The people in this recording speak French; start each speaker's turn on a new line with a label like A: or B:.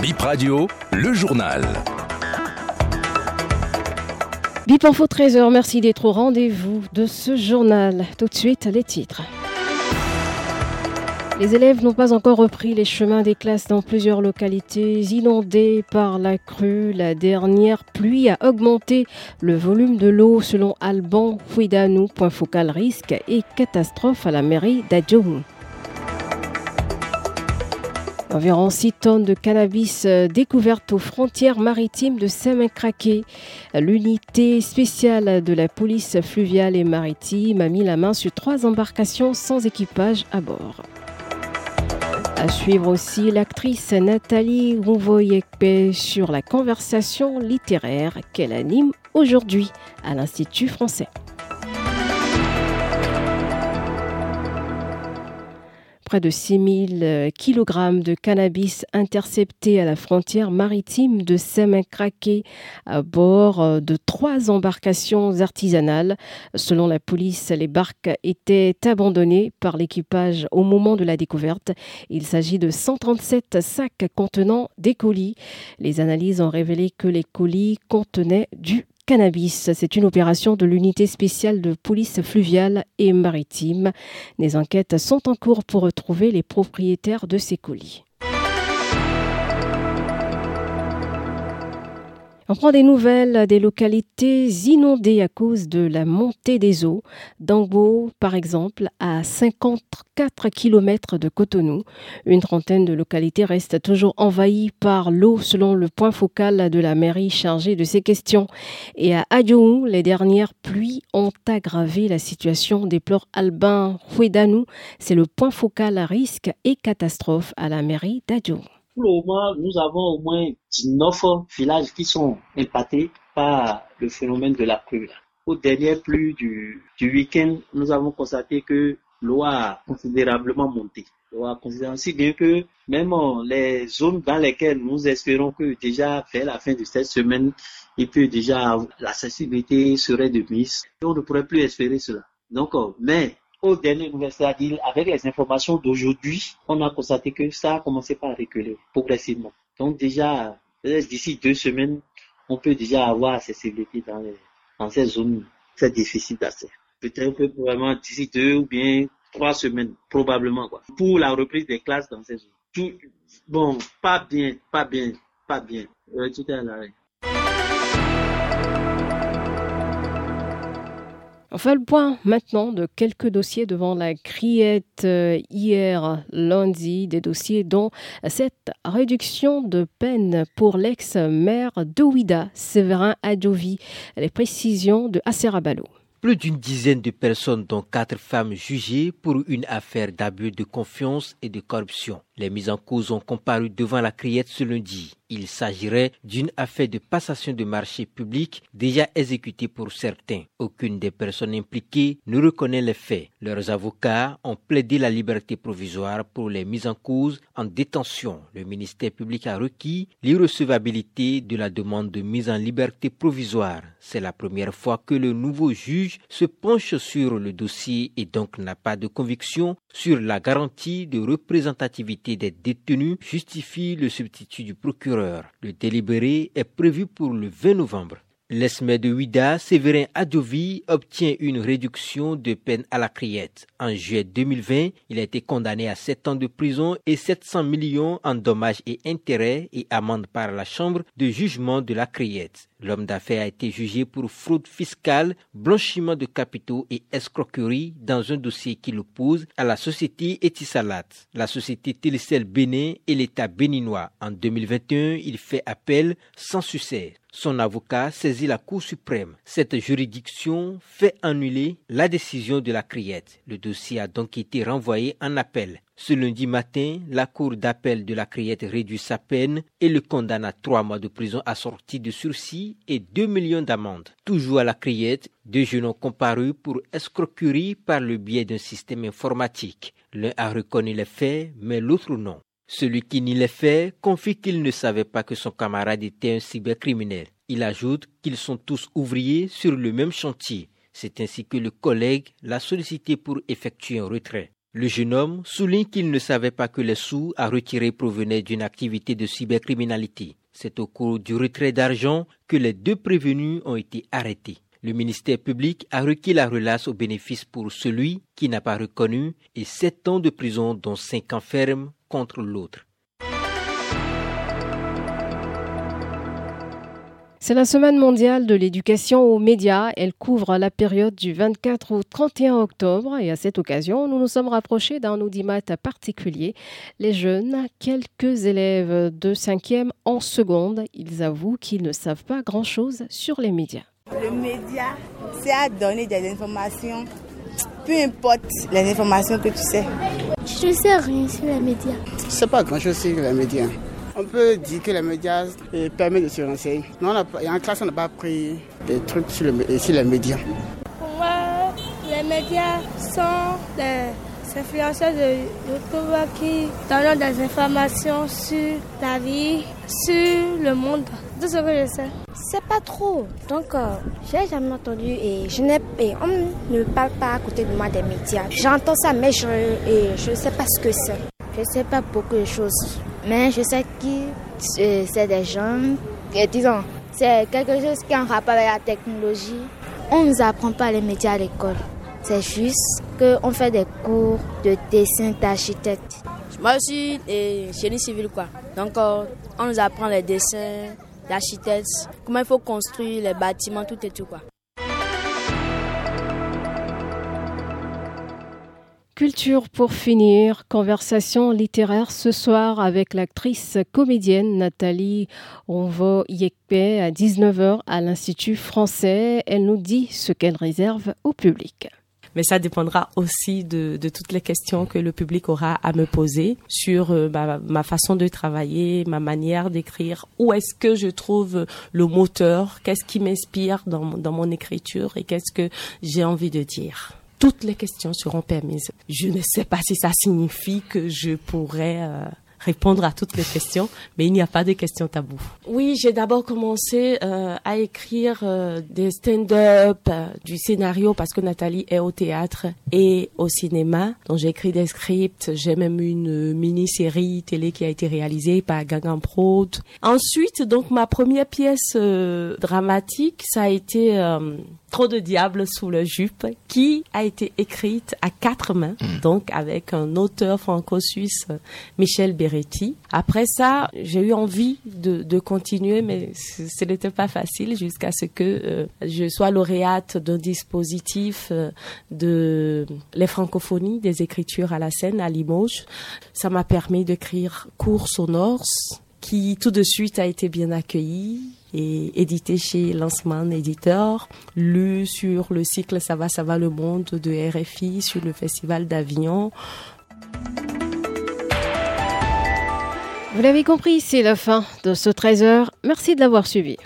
A: Bip Radio, le journal.
B: Bip Info 13h, merci d'être au rendez-vous de ce journal. Tout de suite, les titres. Les élèves n'ont pas encore repris les chemins des classes dans plusieurs localités inondées par la crue. La dernière pluie a augmenté le volume de l'eau selon Alban Fouidanou. Point focal risque et catastrophe à la mairie d'Adjoum. Environ 6 tonnes de cannabis euh, découvertes aux frontières maritimes de Semin-Craqué. L'unité spéciale de la police fluviale et maritime a mis la main sur trois embarcations sans équipage à bord. À suivre aussi l'actrice Nathalie Rouvoyekpe sur la conversation littéraire qu'elle anime aujourd'hui à l'Institut français. Près de 6000 euh, kg de cannabis interceptés à la frontière maritime de Semin-Craqué à bord euh, de trois embarcations artisanales. Selon la police, les barques étaient abandonnées par l'équipage au moment de la découverte. Il s'agit de 137 sacs contenant des colis. Les analyses ont révélé que les colis contenaient du cannabis. C'est une opération de l'unité spéciale de police fluviale et maritime. Les enquêtes sont en cours pour retrouver les propriétaires de ces colis. On prend des nouvelles des localités inondées à cause de la montée des eaux. Dango, par exemple, à 54 km de Cotonou. Une trentaine de localités restent toujours envahies par l'eau selon le point focal de la mairie chargée de ces questions. Et à Adjoou, les dernières pluies ont aggravé la situation, déplore Albin Huedanou. C'est le point focal à risque et catastrophe à la mairie d'Adjoou.
C: Pour le moment, nous avons au moins 19 villages qui sont impactés par le phénomène de la pluie. Aux dernières pluies du, du week-end, nous avons constaté que l'eau a considérablement monté. Si bien que même les zones dans lesquelles nous espérons que déjà vers la fin de cette semaine, il peut déjà, la sensibilité serait de mise. On ne pourrait plus espérer cela. Donc, mais au dernier nouvelle, c'est-à-dire avec les informations d'aujourd'hui, on a constaté que ça a commencé par reculer progressivement. Donc déjà, d'ici deux semaines, on peut déjà avoir accessibilité dans, dans ces zones très difficiles d'accès. Peut-être que vraiment d'ici deux ou bien trois semaines, probablement, quoi, pour la reprise des classes dans ces zones. Bon, pas bien, pas bien, pas bien. Euh, tout est à l'arrêt.
B: On fait le point maintenant de quelques dossiers devant la criette euh, hier lundi, des dossiers dont cette réduction de peine pour l'ex-maire de Ouida, Séverin Adjovi. Les précisions de Aserabalo.
D: Plus d'une dizaine de personnes, dont quatre femmes jugées pour une affaire d'abus de confiance et de corruption. Les mises en cause ont comparu devant la criette ce lundi. Il s'agirait d'une affaire de passation de marché public déjà exécutée pour certains. Aucune des personnes impliquées ne reconnaît les faits. Leurs avocats ont plaidé la liberté provisoire pour les mises en cause en détention. Le ministère public a requis l'irrecevabilité de la demande de mise en liberté provisoire. C'est la première fois que le nouveau juge se penche sur le dossier et donc n'a pas de conviction sur la garantie de représentativité des détenus, justifie le substitut du procureur. Le délibéré est prévu pour le 20 novembre. L'esmé de Ouida, Séverin Adjovi, obtient une réduction de peine à la criette. En juillet 2020, il a été condamné à 7 ans de prison et 700 millions en dommages et intérêts et amende par la chambre de jugement de la criette. L'homme d'affaires a été jugé pour fraude fiscale, blanchiment de capitaux et escroquerie dans un dossier qui l'oppose à la société Etisalat, la société Télécel Bénin et l'État béninois. En 2021, il fait appel sans succès. Son avocat saisit la Cour suprême. Cette juridiction fait annuler la décision de la criette. Le dossier a donc été renvoyé en appel. Ce lundi matin, la Cour d'appel de la criette réduit sa peine et le condamne à trois mois de prison assortie de sursis et deux millions d'amendes. Toujours à la criette, deux jeunes ont comparu pour escroquerie par le biais d'un système informatique. L'un a reconnu les faits, mais l'autre non. Celui qui nie les faits confie qu'il ne savait pas que son camarade était un cybercriminel. Il ajoute qu'ils sont tous ouvriers sur le même chantier. C'est ainsi que le collègue l'a sollicité pour effectuer un retrait. Le jeune homme souligne qu'il ne savait pas que les sous à retirer provenaient d'une activité de cybercriminalité. C'est au cours du retrait d'argent que les deux prévenus ont été arrêtés. Le ministère public a requis la relace au bénéfice pour celui qui n'a pas reconnu et sept ans de prison dont cinq ans ferme contre l'autre.
B: C'est la semaine mondiale de l'éducation aux médias. Elle couvre la période du 24 au 31 octobre et à cette occasion, nous nous sommes rapprochés d'un audimat particulier. Les jeunes, quelques élèves de 5e en seconde, ils avouent qu'ils ne savent pas grand-chose sur les médias.
E: Le média, c'est à donner des informations, peu importe les informations que tu sais.
F: Je ne sais rien sur les médias.
G: Je ne sais pas grand-chose sur les médias. On peut dire que les médias euh, permettent de se renseigner. Non, en classe, on n'a pas pris des trucs sur, les médias.
F: Pour moi, les médias sont des influenceurs de YouTube qui donnent des informations sur la vie, sur le monde. Tout ce que je sais.
H: C'est pas trop. Donc, euh, j'ai jamais entendu et je n'ai on ne parle pas à côté de moi des médias. J'entends ça, mais je ne je sais pas ce que c'est. Je sais pas beaucoup de choses. Mais je sais que c'est des gens, disons, c'est quelque chose qui est en rapport avec la technologie. On ne nous apprend pas les médias à l'école. C'est juste qu'on fait des cours de dessin d'architecte.
I: Moi aussi, génie civil quoi. Donc euh, on nous apprend les dessins d'architecte, comment il faut construire les bâtiments, tout et tout quoi.
B: Culture pour finir, conversation littéraire ce soir avec l'actrice comédienne Nathalie Onvo Yekpe à 19h à l'Institut français. Elle nous dit ce qu'elle réserve au public
J: mais ça dépendra aussi de, de, toutes les questions que le public aura à me poser sur euh, ma, façon de travailler, ma manière d'écrire, où est-ce que je trouve le moteur, qu'est-ce qui m'inspire dans, dans mon écriture et qu'est-ce que j'ai envie de dire? Toutes les questions seront permises. Je ne sais pas si ça signifie que je pourrais euh, répondre à toutes les questions, mais il n'y a pas de questions taboues. Oui, j'ai d'abord commencé euh, à écrire euh, des stand-up, euh, du scénario parce que Nathalie est au théâtre et au cinéma. Donc j'ai écrit des scripts, j'ai même une mini-série télé qui a été réalisée par Gagan Prod. Ensuite, donc ma première pièce dramatique, ça a été Trop de diable sous le jupe, qui a été écrite à quatre mains, mm. donc avec un auteur franco-suisse, Michel Beretti. Après ça, j'ai eu envie de, de continuer, mais ce n'était pas facile jusqu'à ce que euh, je sois lauréate d'un dispositif euh, de les francophonies des écritures à la scène à Limoges. Ça m'a permis d'écrire cours sonores qui tout de suite a été bien accueilli et édité chez Lancement Éditeur, lu sur le cycle Ça va, ça va le monde de RFI, sur le Festival d'Avignon.
B: Vous l'avez compris, c'est la fin de ce 13h. Merci de l'avoir suivi.